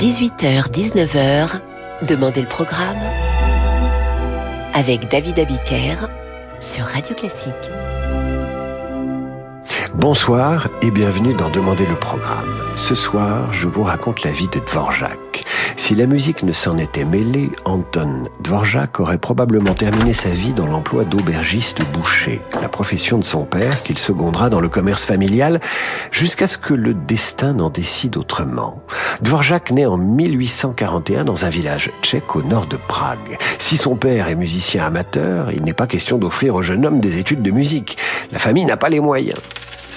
18h-19h, Demandez le programme avec David Abiker sur Radio Classique. Bonsoir et bienvenue dans Demander le programme. Ce soir, je vous raconte la vie de Dvorak. Si la musique ne s'en était mêlée, Anton Dvorak aurait probablement terminé sa vie dans l'emploi d'aubergiste boucher, la profession de son père qu'il secondera dans le commerce familial jusqu'à ce que le destin n'en décide autrement. Dvorak naît en 1841 dans un village tchèque au nord de Prague. Si son père est musicien amateur, il n'est pas question d'offrir au jeune homme des études de musique. La famille n'a pas les moyens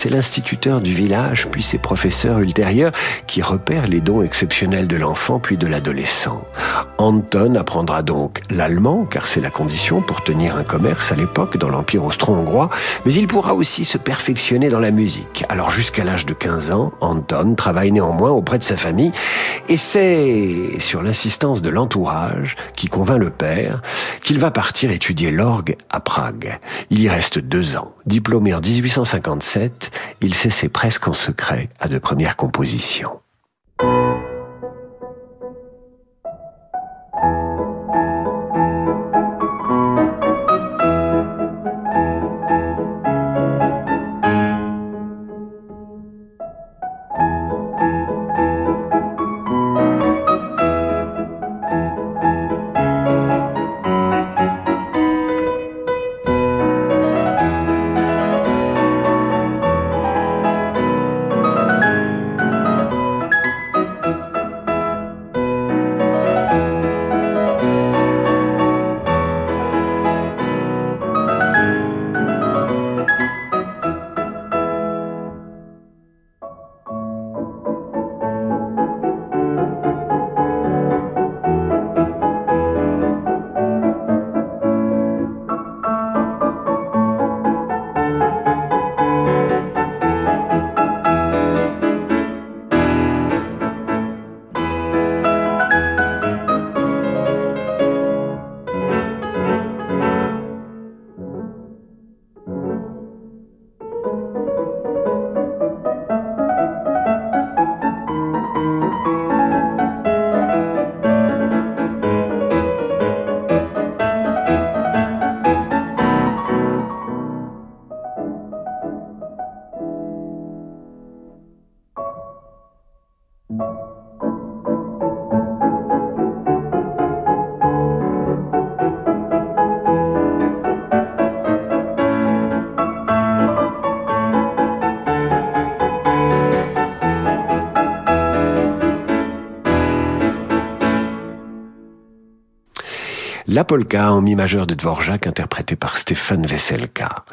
c'est l'instituteur du village, puis ses professeurs ultérieurs, qui repèrent les dons exceptionnels de l'enfant puis de l'adolescent. Anton apprendra donc l'allemand, car c'est la condition pour tenir un commerce à l'époque dans l'Empire austro-hongrois, mais il pourra aussi se perfectionner dans la musique. Alors jusqu'à l'âge de 15 ans, Anton travaille néanmoins auprès de sa famille, et c'est sur l'insistance de l'entourage qui convainc le père qu'il va partir étudier l'orgue à Prague. Il y reste deux ans. Diplômé en 1857, il s'essaie presque en secret à de premières compositions. La polka en mi majeur de Dvorak interprétée par Stéphane Veselka.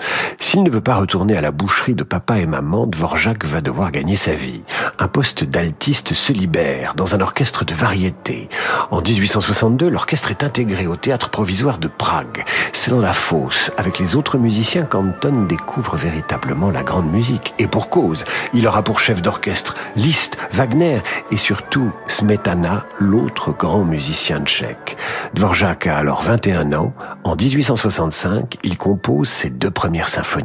S'il ne veut pas retourner à la boucherie de papa et maman, Dvorak va devoir gagner sa vie. Un poste d'altiste se libère dans un orchestre de variété. En 1862, l'orchestre est intégré au théâtre provisoire de Prague. C'est dans la fosse, avec les autres musiciens, qu'Anton découvre véritablement la grande musique. Et pour cause, il aura pour chef d'orchestre Liszt, Wagner et surtout Smetana, l'autre grand musicien tchèque. Dvorak a alors 21 ans. En 1865, il compose ses deux premières symphonies.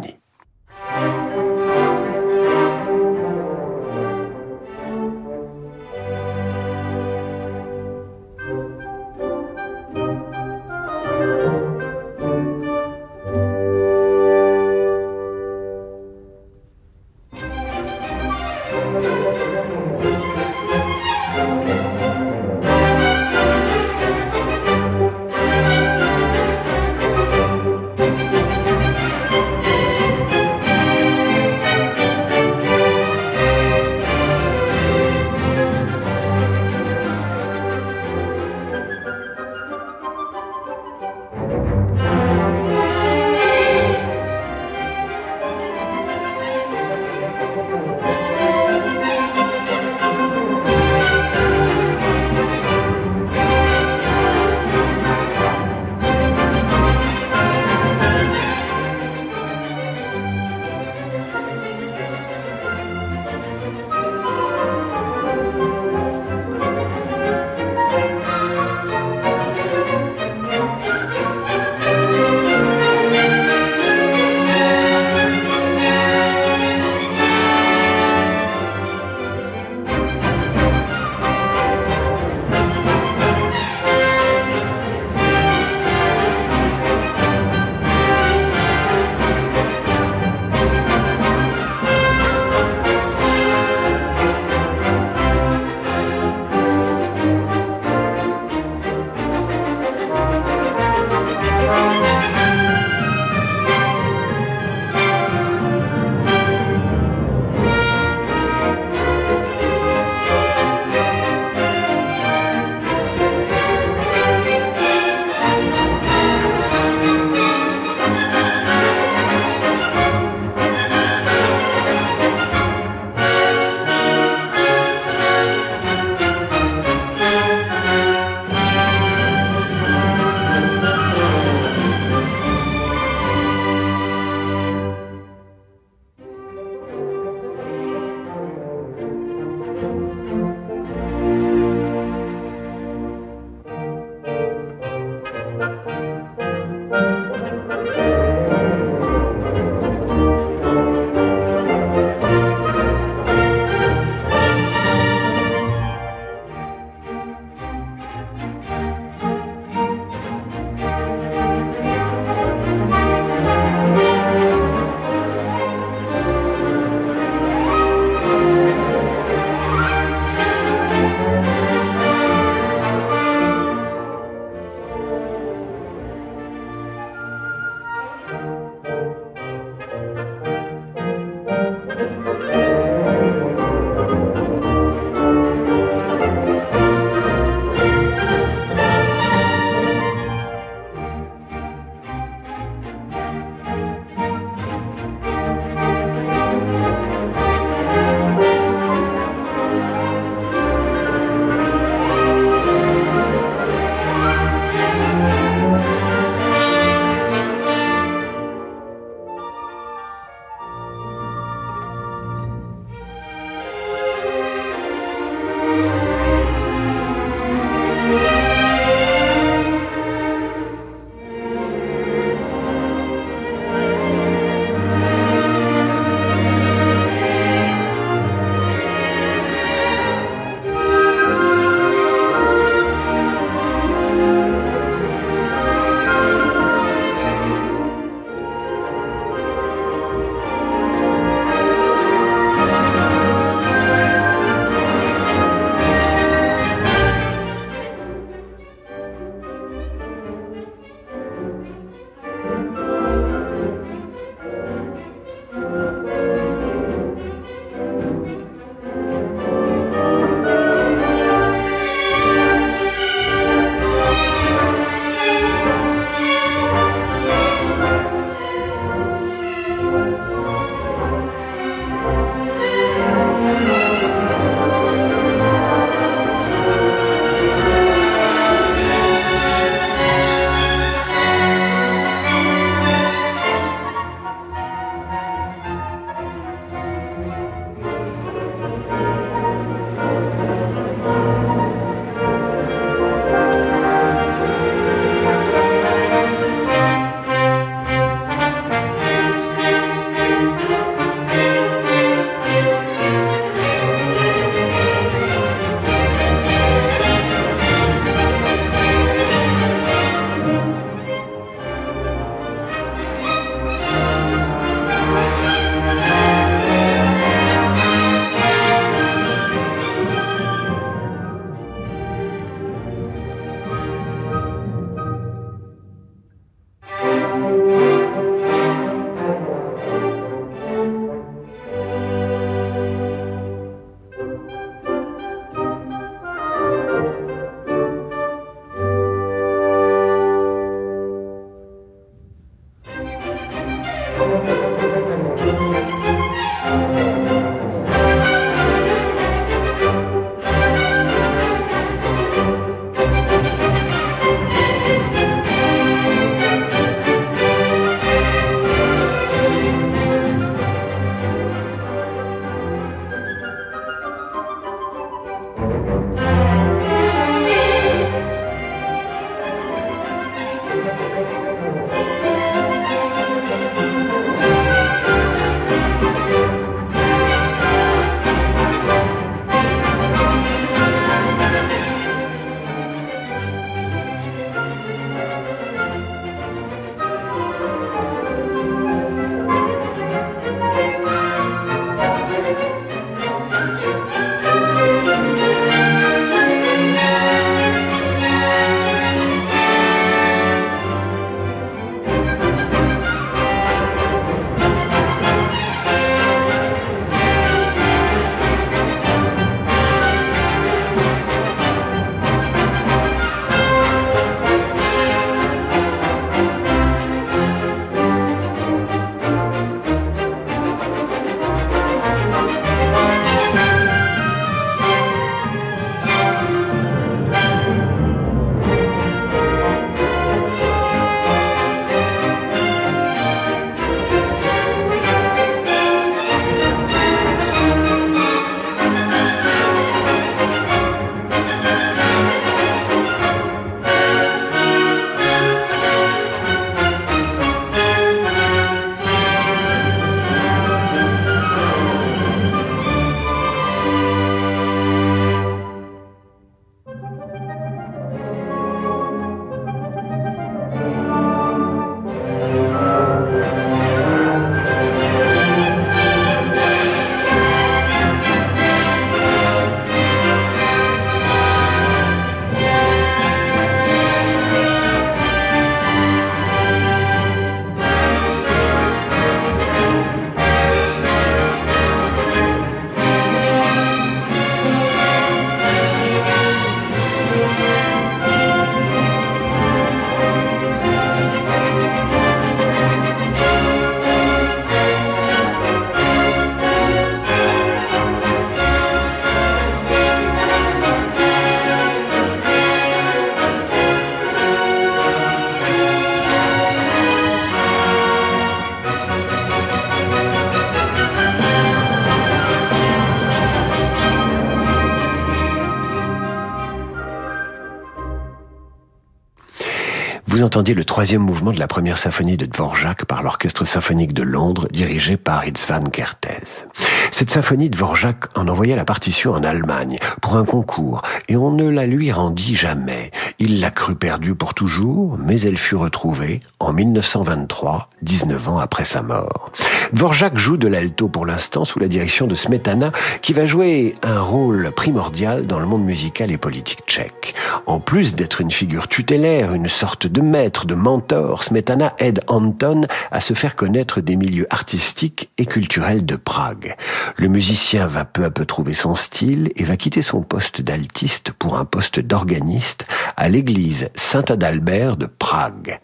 Le troisième mouvement de la première symphonie de Dvorak par l'Orchestre symphonique de Londres, dirigé par Itzvan Kertész. Cette symphonie, Dvorak en envoya la partition en Allemagne pour un concours et on ne la lui rendit jamais. Il l'a cru perdue pour toujours, mais elle fut retrouvée en 1923, 19 ans après sa mort. Dvorak joue de l'alto pour l'instant sous la direction de Smetana qui va jouer un rôle primordial dans le monde musical et politique tchèque. En plus d'être une figure tutélaire, une sorte de maître, de mentor, Smetana aide Anton à se faire connaître des milieux artistiques et culturels de Prague. Le musicien va peu à peu son style et va quitter son poste d'altiste pour un poste d'organiste à l'église Saint-Adalbert de Prague.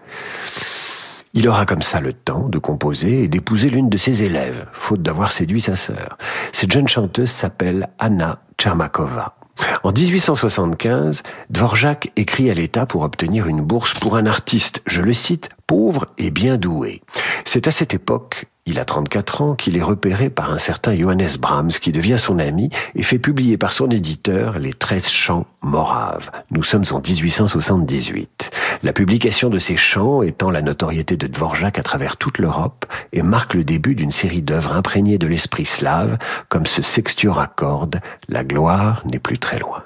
Il aura comme ça le temps de composer et d'épouser l'une de ses élèves, faute d'avoir séduit sa sœur. Cette jeune chanteuse s'appelle Anna Tchermakova. En 1875, Dvorak écrit à l'État pour obtenir une bourse pour un artiste, je le cite, pauvre et bien doué. C'est à cette époque il a 34 ans qu'il est repéré par un certain Johannes Brahms qui devient son ami et fait publier par son éditeur les 13 chants moraves. Nous sommes en 1878. La publication de ces chants étend la notoriété de Dvorak à travers toute l'Europe et marque le début d'une série d'œuvres imprégnées de l'esprit slave comme ce sextuor à cordes La gloire n'est plus très loin.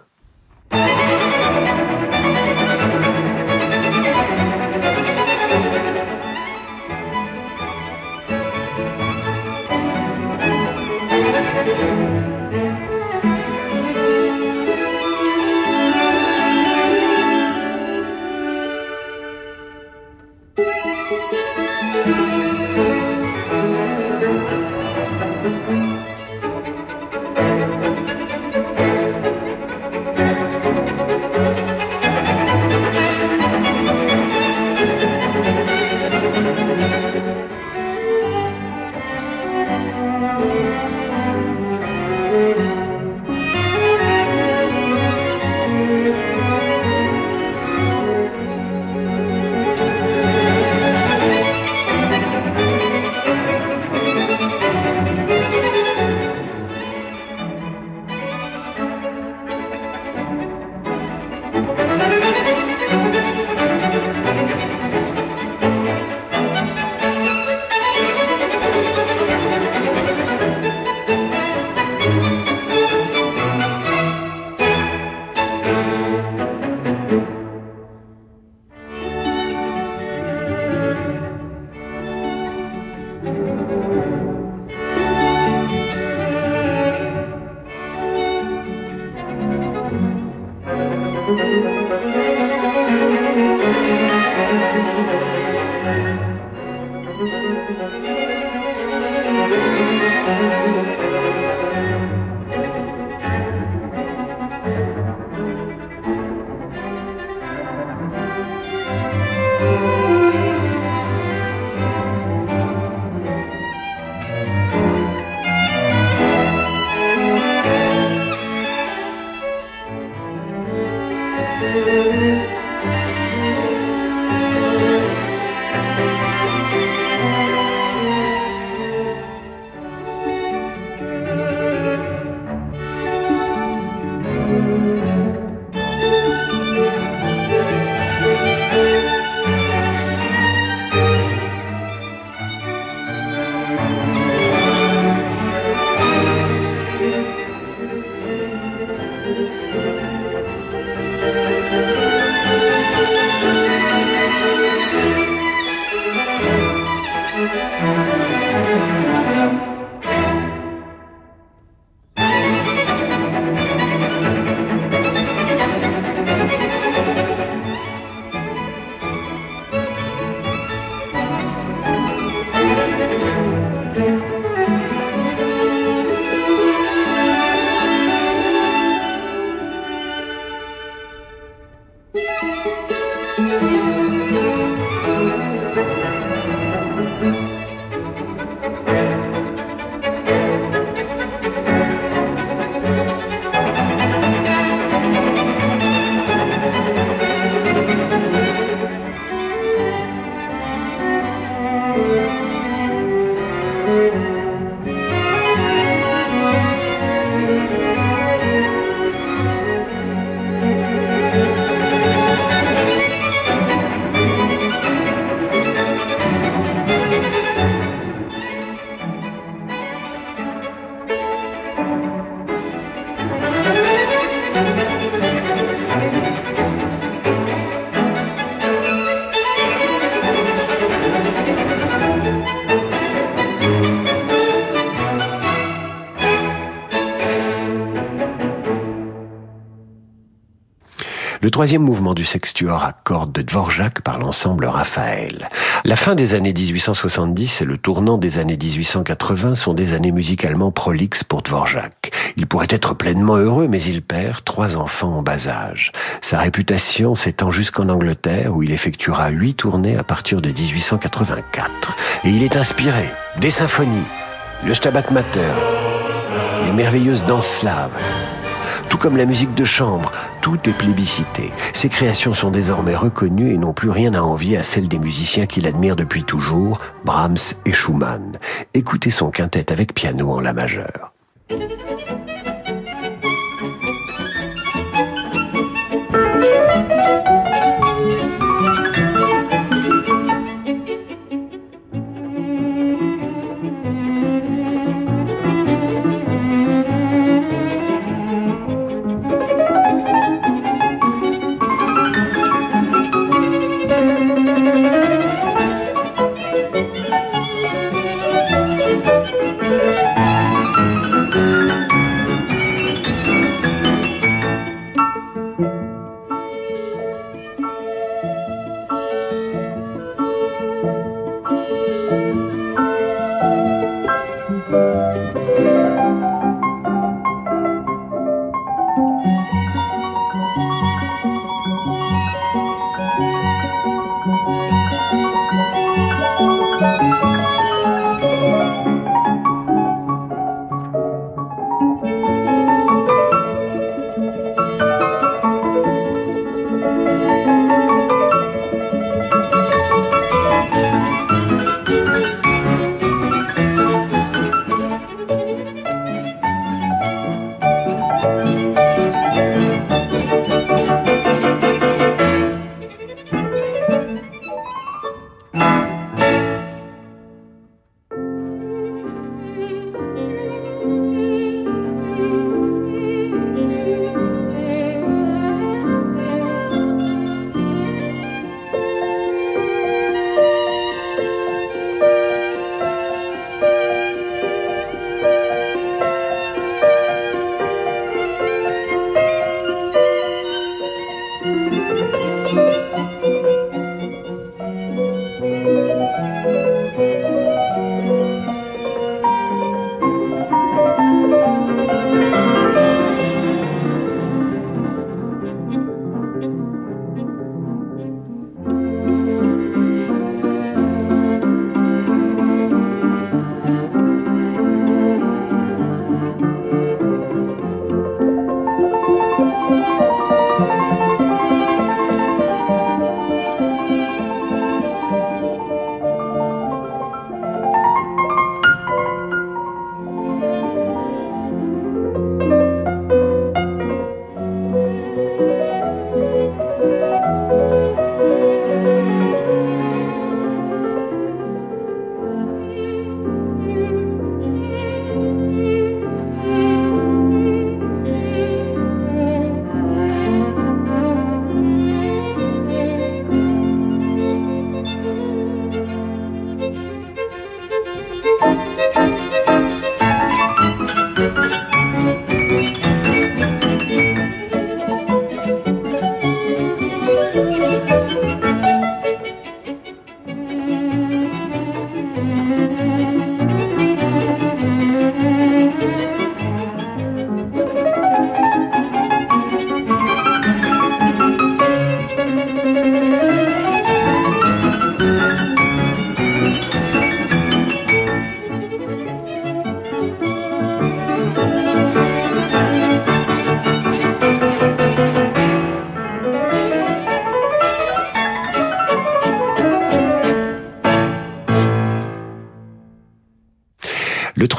Troisième mouvement du sextuor à cordes de Dvorak par l'ensemble Raphaël. La fin des années 1870 et le tournant des années 1880 sont des années musicalement prolixes pour Dvorak. Il pourrait être pleinement heureux, mais il perd trois enfants en bas âge. Sa réputation s'étend jusqu'en Angleterre, où il effectuera huit tournées à partir de 1884. Et il est inspiré des symphonies, le Stabat Mater, les merveilleuses danses slaves, tout comme la musique de chambre, tout est plébiscité. Ses créations sont désormais reconnues et n'ont plus rien à envier à celles des musiciens qu'il admire depuis toujours, Brahms et Schumann. Écoutez son quintet avec piano en la majeure.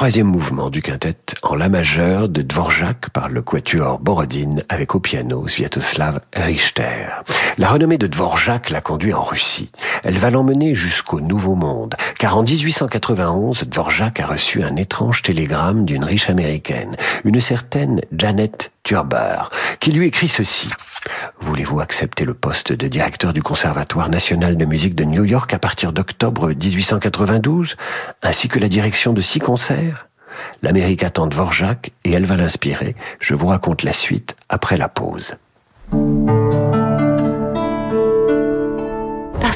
Troisième mouvement du quintet en la majeure de Dvorak par le quatuor Borodine avec au piano Sviatoslav Richter. La renommée de Dvorak l'a conduit en Russie. Elle va l'emmener jusqu'au Nouveau Monde, car en 1891, Dvorak a reçu un étrange télégramme d'une riche américaine, une certaine Janet Turber, qui lui écrit ceci. Voulez-vous accepter le poste de directeur du Conservatoire national de musique de New York à partir d'octobre 1892, ainsi que la direction de six concerts? L'Amérique attend Dvorak et elle va l'inspirer. Je vous raconte la suite après la pause.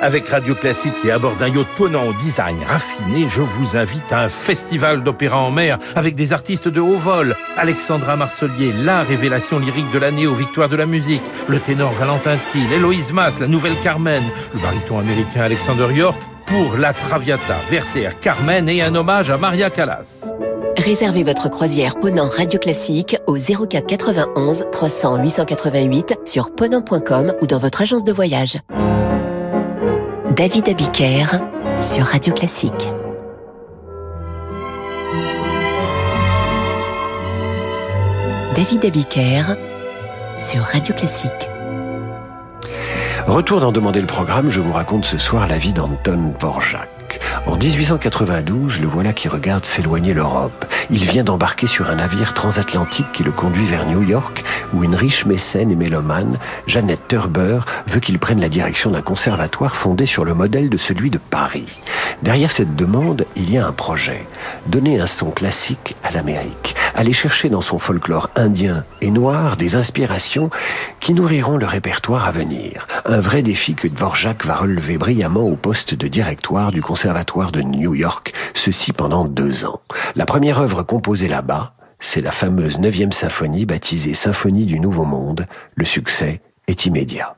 Avec Radio Classique et à bord d'un yacht ponant au design raffiné, je vous invite à un festival d'opéra en mer avec des artistes de haut vol. Alexandra Marcelier, la révélation lyrique de l'année aux victoires de la musique. Le ténor Valentin Thiel, Héloïse Mass, la nouvelle Carmen. Le baryton américain Alexander York pour La Traviata, Werther, Carmen et un hommage à Maria Callas. Réservez votre croisière Ponant Radio Classique au 04 91 300 888 sur ponant.com ou dans votre agence de voyage. David Abiker sur Radio Classique. David Abiker sur Radio Classique. Retour d'en demander le programme, je vous raconte ce soir la vie d'Anton En 1892, le voilà qui regarde s'éloigner l'Europe. Il vient d'embarquer sur un navire transatlantique qui le conduit vers New York, où une riche mécène et mélomane, Jeannette Turber, veut qu'il prenne la direction d'un conservatoire fondé sur le modèle de celui de Paris. Derrière cette demande, il y a un projet. Donner un son classique à l'Amérique. Aller chercher dans son folklore indien et noir des inspirations qui nourriront le répertoire à venir. Un vrai défi que Dvorak va relever brillamment au poste de directoire du Conservatoire de New York, ceci pendant deux ans. La première œuvre composée là-bas, c'est la fameuse 9e symphonie baptisée Symphonie du Nouveau Monde. Le succès est immédiat.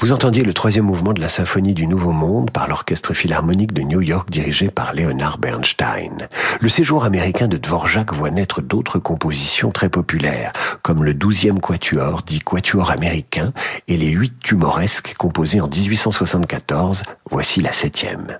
Vous entendiez le troisième mouvement de la symphonie du Nouveau Monde par l'Orchestre Philharmonique de New York dirigé par Leonard Bernstein. Le séjour américain de Dvorak voit naître d'autres compositions très populaires, comme le douzième quatuor, dit quatuor américain, et les huit tumoresques composés en 1874. Voici la septième.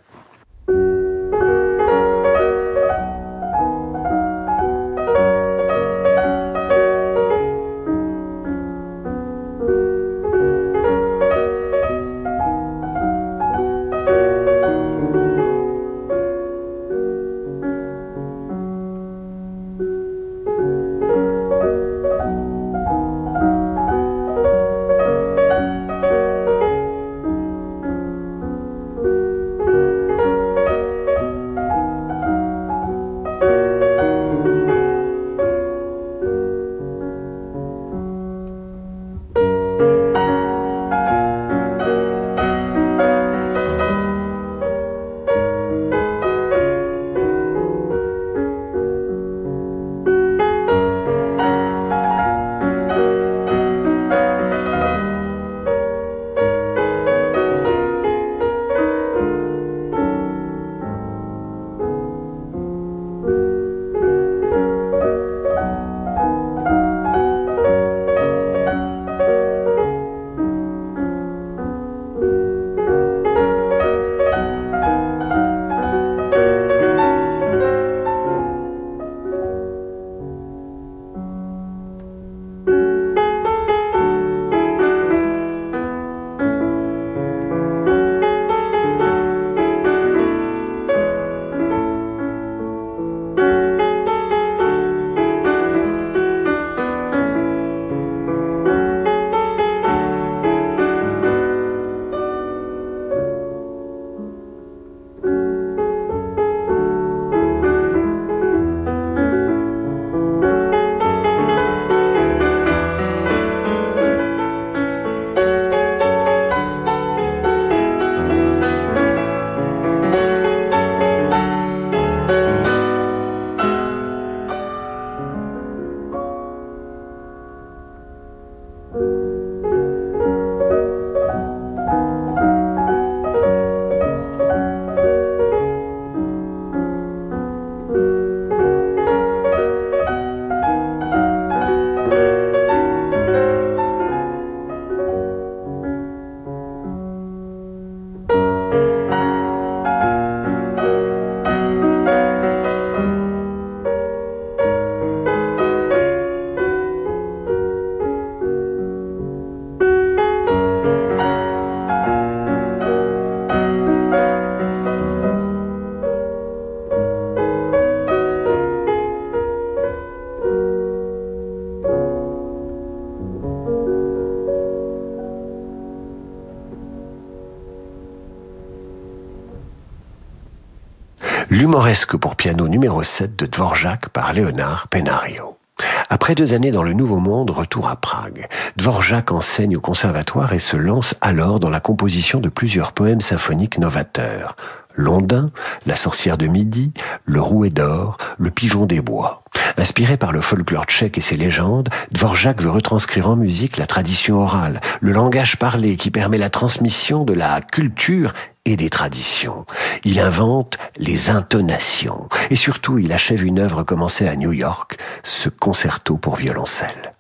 L'humoresque pour piano numéro 7 de Dvorak par Léonard Penario. Après deux années dans le Nouveau Monde, retour à Prague. Dvorak enseigne au conservatoire et se lance alors dans la composition de plusieurs poèmes symphoniques novateurs. Londin, La sorcière de midi, Le rouet d'or, Le pigeon des bois. Inspiré par le folklore tchèque et ses légendes, Dvorak veut retranscrire en musique la tradition orale, le langage parlé qui permet la transmission de la culture et des traditions. Il invente les intonations et surtout il achève une œuvre commencée à New York, ce concerto pour violoncelle.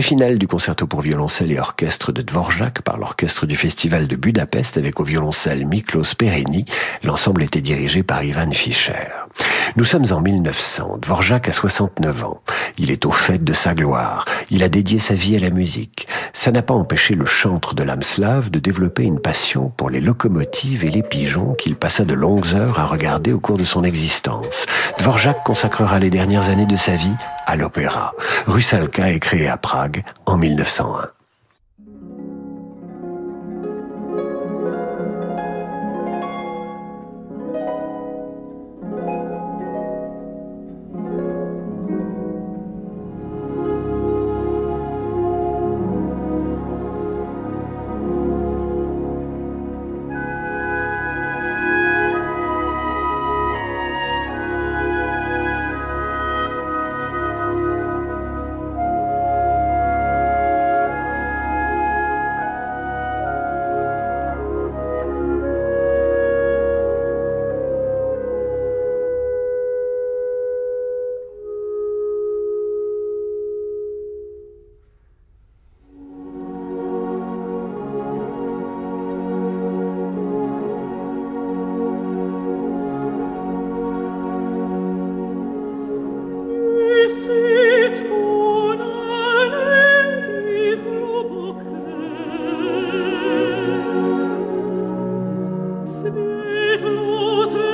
Le final du concerto pour violoncelle et orchestre de Dvorak par l'orchestre du Festival de Budapest avec au violoncelle Miklos Perini. L'ensemble était dirigé par Ivan Fischer. Nous sommes en 1900. Dvorak a 69 ans. Il est au fait de sa gloire. Il a dédié sa vie à la musique. Ça n'a pas empêché le chantre de l'âme slave de développer une passion pour les locomotives et les pigeons qu'il passa de longues heures à regarder au cours de son existence. Dvorak consacrera les dernières années de sa vie à l'opéra. Rusalka est créé à Prague en 1901. sweet Lord.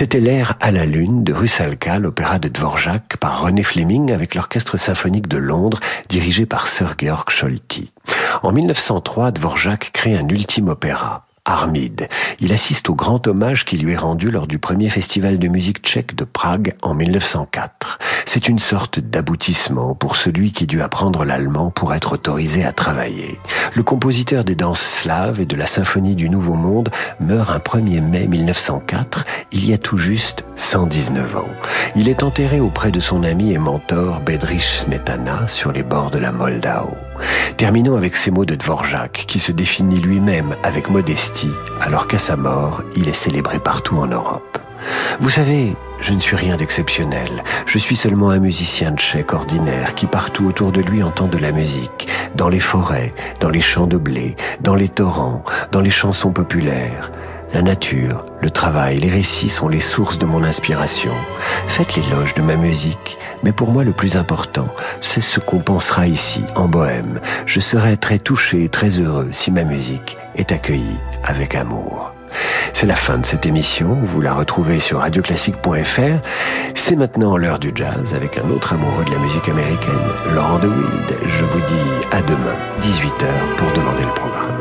C'était l'air à la lune de Rusalka, l'opéra de Dvorak par René Fleming avec l'orchestre symphonique de Londres dirigé par Sir Georg Scholti. En 1903, Dvorak crée un ultime opéra, Armide. Il assiste au grand hommage qui lui est rendu lors du premier festival de musique tchèque de Prague en 1904. C'est une sorte d'aboutissement pour celui qui dut apprendre l'allemand pour être autorisé à travailler. Le compositeur des danses slaves et de la symphonie du Nouveau Monde meurt un 1er mai 1904, il y a tout juste 119 ans. Il est enterré auprès de son ami et mentor Bedrich Smetana sur les bords de la Moldau. Terminons avec ces mots de Dvorak qui se définit lui-même avec modestie alors qu'à sa mort, il est célébré partout en Europe. Vous savez, je ne suis rien d'exceptionnel. Je suis seulement un musicien tchèque ordinaire qui partout autour de lui entend de la musique, dans les forêts, dans les champs de blé, dans les torrents, dans les chansons populaires. La nature, le travail, les récits sont les sources de mon inspiration. Faites l'éloge de ma musique, mais pour moi le plus important, c'est ce qu'on pensera ici, en Bohème. Je serai très touché et très heureux si ma musique est accueillie avec amour. C'est la fin de cette émission. Vous la retrouvez sur radioclassique.fr. C'est maintenant l'heure du jazz avec un autre amoureux de la musique américaine, Laurent de Wild. Je vous dis à demain, 18h, pour demander le programme.